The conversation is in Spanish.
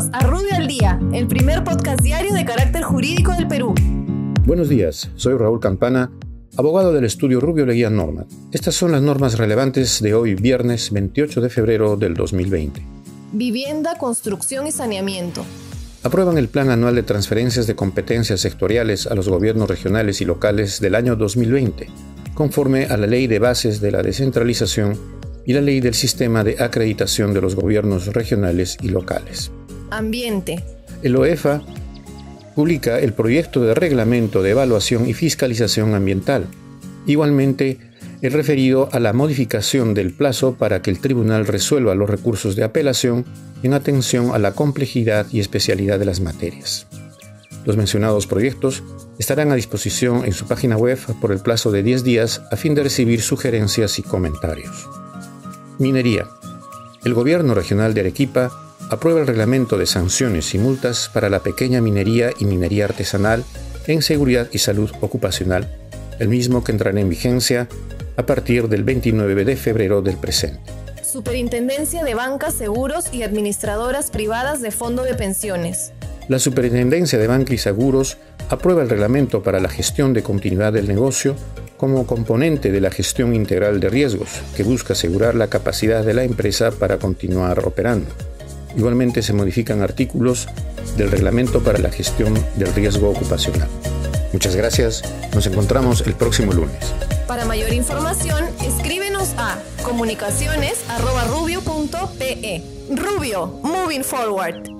Bienvenidos a Rubio al Día, el primer podcast diario de carácter jurídico del Perú. Buenos días, soy Raúl Campana, abogado del estudio Rubio Leguía Norma. Estas son las normas relevantes de hoy, viernes 28 de febrero del 2020. Vivienda, construcción y saneamiento. Aprueban el Plan Anual de Transferencias de Competencias Sectoriales a los gobiernos regionales y locales del año 2020, conforme a la Ley de Bases de la Descentralización y la Ley del Sistema de Acreditación de los Gobiernos Regionales y Locales. Ambiente. El OEFA publica el proyecto de reglamento de evaluación y fiscalización ambiental. Igualmente, el referido a la modificación del plazo para que el tribunal resuelva los recursos de apelación en atención a la complejidad y especialidad de las materias. Los mencionados proyectos estarán a disposición en su página web por el plazo de 10 días a fin de recibir sugerencias y comentarios. Minería. El Gobierno Regional de Arequipa aprueba el reglamento de sanciones y multas para la pequeña minería y minería artesanal en seguridad y salud ocupacional, el mismo que entrará en vigencia a partir del 29 de febrero del presente. Superintendencia de Bancas, Seguros y Administradoras Privadas de Fondo de Pensiones. La Superintendencia de Bancas y Seguros aprueba el reglamento para la gestión de continuidad del negocio como componente de la gestión integral de riesgos, que busca asegurar la capacidad de la empresa para continuar operando. Igualmente se modifican artículos del reglamento para la gestión del riesgo ocupacional. Muchas gracias, nos encontramos el próximo lunes. Para mayor información, escríbenos a comunicaciones.rubio.pe. Rubio, moving forward.